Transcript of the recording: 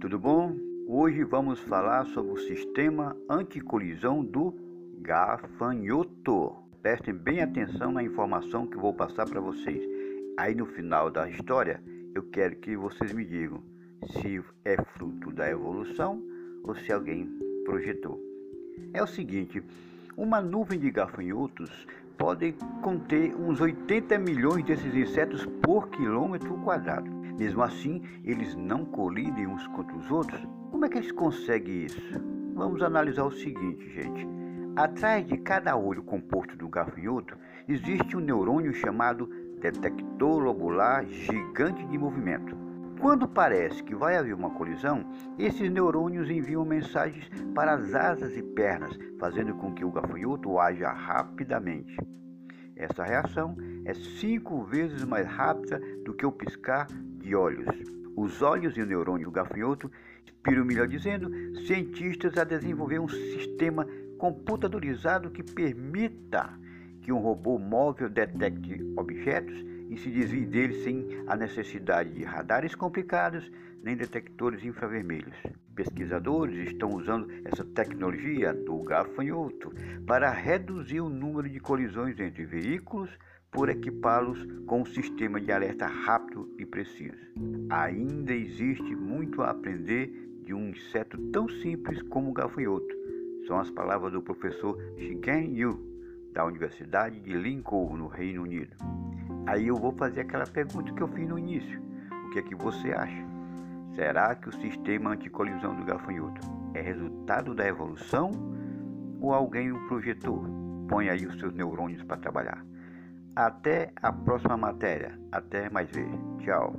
tudo bom? Hoje vamos falar sobre o sistema anticolisão do gafanhoto. Prestem bem atenção na informação que vou passar para vocês. Aí no final da história, eu quero que vocês me digam se é fruto da evolução ou se alguém projetou. É o seguinte, uma nuvem de gafanhotos pode conter uns 80 milhões desses insetos por quilômetro quadrado. Mesmo assim, eles não colidem uns contra os outros. Como é que eles conseguem isso? Vamos analisar o seguinte, gente. Atrás de cada olho composto do gafanhoto existe um neurônio chamado detector lobular gigante de movimento. Quando parece que vai haver uma colisão, esses neurônios enviam mensagens para as asas e pernas, fazendo com que o gafanhoto haja rapidamente. Essa reação é cinco vezes mais rápida do que o piscar de olhos. Os olhos e o neurônio do gafanhoto inspiram, melhor dizendo, cientistas a desenvolver um sistema computadorizado que permita que um robô móvel detecte objetos e se desvie deles sem a necessidade de radares complicados nem detectores infravermelhos. Pesquisadores estão usando essa tecnologia do gafanhoto para reduzir o número de colisões entre veículos por equipá-los com um sistema de alerta rápido e preciso. Ainda existe muito a aprender de um inseto tão simples como o gafanhoto. São as palavras do professor Shigen Yu, da Universidade de Lincoln, no Reino Unido. Aí eu vou fazer aquela pergunta que eu fiz no início. O que é que você acha? Será que o sistema anticolisão do gafanhoto é resultado da evolução ou alguém o projetou? Põe aí os seus neurônios para trabalhar. Até a próxima matéria. Até mais ver. Tchau.